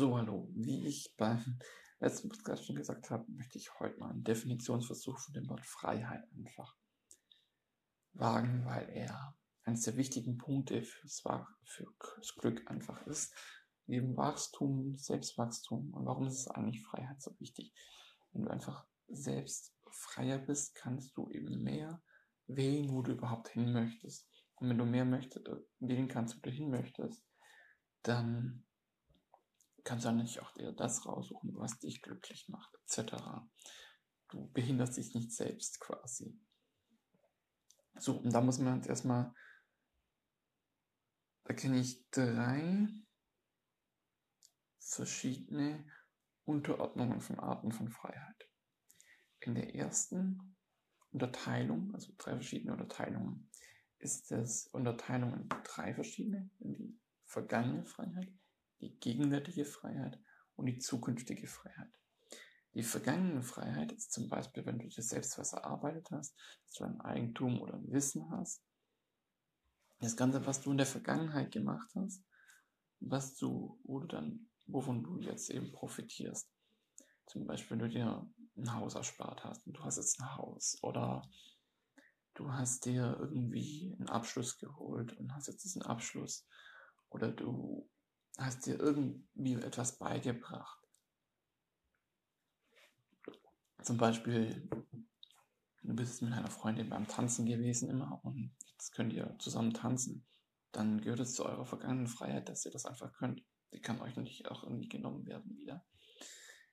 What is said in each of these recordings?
wie ich beim letzten Podcast schon gesagt habe, möchte ich heute mal einen Definitionsversuch von dem Wort Freiheit einfach wagen, weil er eines der wichtigen Punkte fürs, fürs Glück einfach ist. Neben Wachstum, Selbstwachstum. Und warum ist es eigentlich Freiheit so wichtig? Wenn du einfach selbst freier bist, kannst du eben mehr wählen, wo du überhaupt hin möchtest. Und wenn du mehr möchtest, äh, wählen kannst, wo du hin möchtest, dann kannst du eigentlich auch dir das raussuchen, was dich glücklich macht, etc. Du behinderst dich nicht selbst quasi. So, und da muss man jetzt erstmal, da kenne ich drei verschiedene Unterordnungen von Arten von Freiheit. In der ersten Unterteilung, also drei verschiedene Unterteilungen, ist es Unterteilung in drei verschiedene, in die vergangene Freiheit, die gegenwärtige Freiheit und die zukünftige Freiheit. Die vergangene Freiheit ist zum Beispiel, wenn du dir selbst was erarbeitet hast, dass du ein Eigentum oder ein Wissen hast. Das Ganze, was du in der Vergangenheit gemacht hast, was du, wo du dann, wovon du jetzt eben profitierst. Zum Beispiel, wenn du dir ein Haus erspart hast und du hast jetzt ein Haus oder du hast dir irgendwie einen Abschluss geholt und hast jetzt diesen Abschluss oder du hast dir irgendwie etwas beigebracht. Zum Beispiel, du bist mit einer Freundin beim Tanzen gewesen immer und jetzt könnt ihr zusammen tanzen. Dann gehört es zu eurer vergangenen Freiheit, dass ihr das einfach könnt. Die kann euch nicht auch irgendwie genommen werden wieder,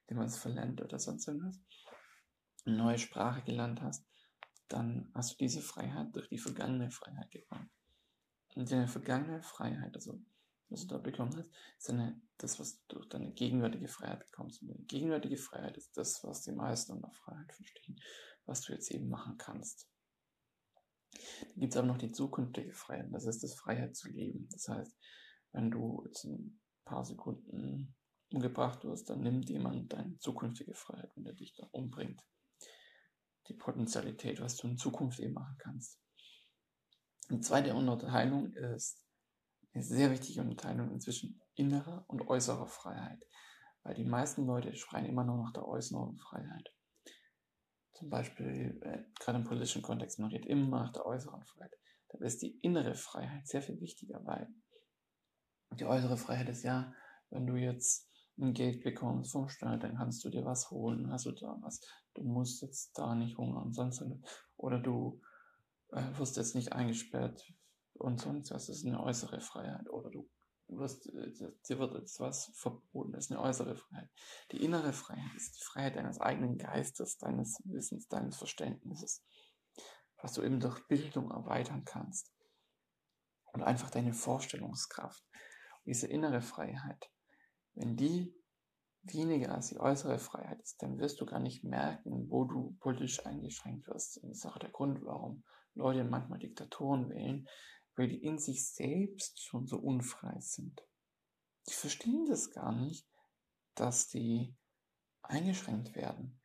indem man es verlernt oder sonst irgendwas. Eine neue Sprache gelernt hast, dann hast du diese Freiheit durch die vergangene Freiheit bekommen. Und in der vergangenen Freiheit, also was du da bekommen hast, ist eine, das, was du durch deine gegenwärtige Freiheit bekommst. Und die gegenwärtige Freiheit ist das, was die meisten unter Freiheit verstehen, was du jetzt eben machen kannst. Dann gibt es aber noch die zukünftige Freiheit, das ist das Freiheit zu leben. Das heißt, wenn du jetzt ein paar Sekunden umgebracht wirst, dann nimmt jemand deine zukünftige Freiheit, wenn er dich da umbringt. Die Potenzialität, was du in Zukunft eben machen kannst. Die zweite Unterteilung ist eine sehr wichtige Unterteilung inzwischen innerer und äußerer Freiheit. Weil die meisten Leute schreien immer nur nach der äußeren Freiheit. Zum Beispiel, äh, gerade im politischen Kontext, man redet immer nach der äußeren Freiheit. Da ist die innere Freiheit sehr viel wichtiger, weil die äußere Freiheit ist ja, wenn du jetzt ein Geld bekommst vom Staat, dann kannst du dir was holen, hast du da was. Du musst jetzt da nicht hungern, sonst oder du äh, wirst jetzt nicht eingesperrt und sonst was ist eine äußere Freiheit oder du wirst, äh, dir wird jetzt was verboten, das ist eine äußere Freiheit. Die innere Freiheit ist die Freiheit deines eigenen Geistes, deines Wissens, deines Verständnisses, was du eben durch Bildung erweitern kannst und einfach deine Vorstellungskraft. Und diese innere Freiheit, wenn die weniger als die äußere Freiheit ist, dann wirst du gar nicht merken, wo du politisch eingeschränkt wirst. Das ist auch der Grund, warum Leute manchmal Diktatoren wählen, weil die in sich selbst schon so unfrei sind. Die verstehen das gar nicht, dass die eingeschränkt werden.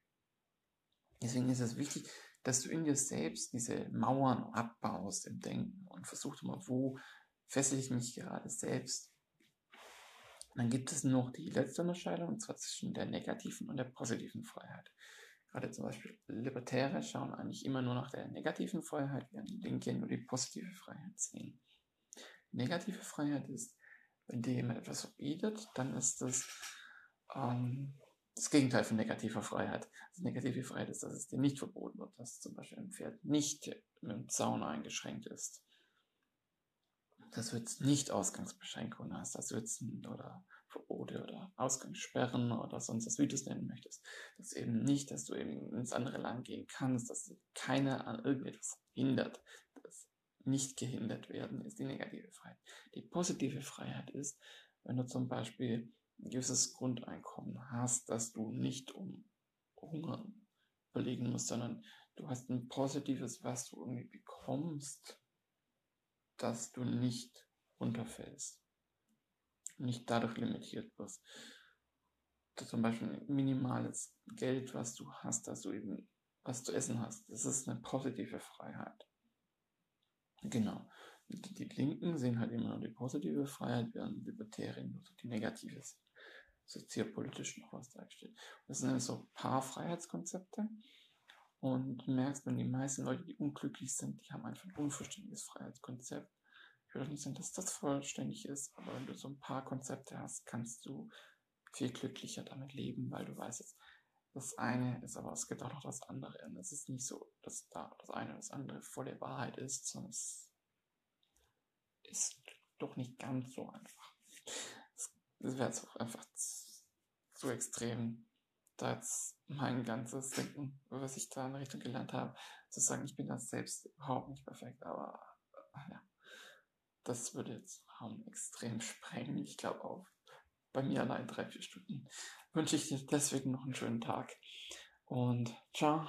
Deswegen ist es wichtig, dass du in dir selbst diese Mauern abbaust im Denken und versuchst mal, wo fessel ich mich gerade selbst. dann gibt es noch die letzte Unterscheidung, und zwar zwischen der negativen und der positiven Freiheit. Gerade zum Beispiel Libertäre schauen eigentlich immer nur nach der negativen Freiheit, während Linke nur die positive Freiheit sehen. Negative Freiheit ist, wenn dir jemand etwas verbietet, dann ist das ähm, das Gegenteil von negativer Freiheit. Also negative Freiheit ist, dass es dir nicht verboten wird, dass zum Beispiel ein Pferd nicht mit dem Zaun eingeschränkt ist. Du jetzt nicht Ausgangsbeschränkungen hast, dass du oder Verbote oder Ausgangssperren oder sonst was, wie du es nennen möchtest. Das eben nicht, dass du eben ins andere Land gehen kannst, dass keiner an irgendetwas hindert. Das nicht gehindert werden ist die negative Freiheit. Die positive Freiheit ist, wenn du zum Beispiel ein gewisses Grundeinkommen hast, dass du nicht um Hunger überlegen musst, sondern du hast ein positives, was du irgendwie bekommst, dass du nicht runterfällst nicht dadurch limitiert wirst. Zum Beispiel minimales Geld, was du hast, dass du eben was zu essen hast. Das ist eine positive Freiheit. Genau. Die, die Linken sehen halt immer nur die positive Freiheit, während Libertäre nur die negative sind. soziopolitisch noch was dargestellt. Das sind so ein paar Freiheitskonzepte. Und du merkst, wenn die meisten Leute, die unglücklich sind, die haben einfach ein unvollständiges Freiheitskonzept. Nicht sagen, dass das vollständig ist, aber wenn du so ein paar Konzepte hast, kannst du viel glücklicher damit leben, weil du weißt jetzt, das eine ist, aber es gibt auch noch das andere. Und es ist nicht so, dass da das eine oder das andere volle Wahrheit ist, sondern es ist doch nicht ganz so einfach. Es, wäre jetzt auch einfach zu, zu extrem, da jetzt mein ganzes Denken, was ich da in Richtung gelernt habe, zu sagen, ich bin das selbst überhaupt nicht perfekt, aber ja, das würde jetzt Raum extrem sprengen. Ich glaube auch bei mir allein drei, vier Stunden. Wünsche ich dir deswegen noch einen schönen Tag und ciao.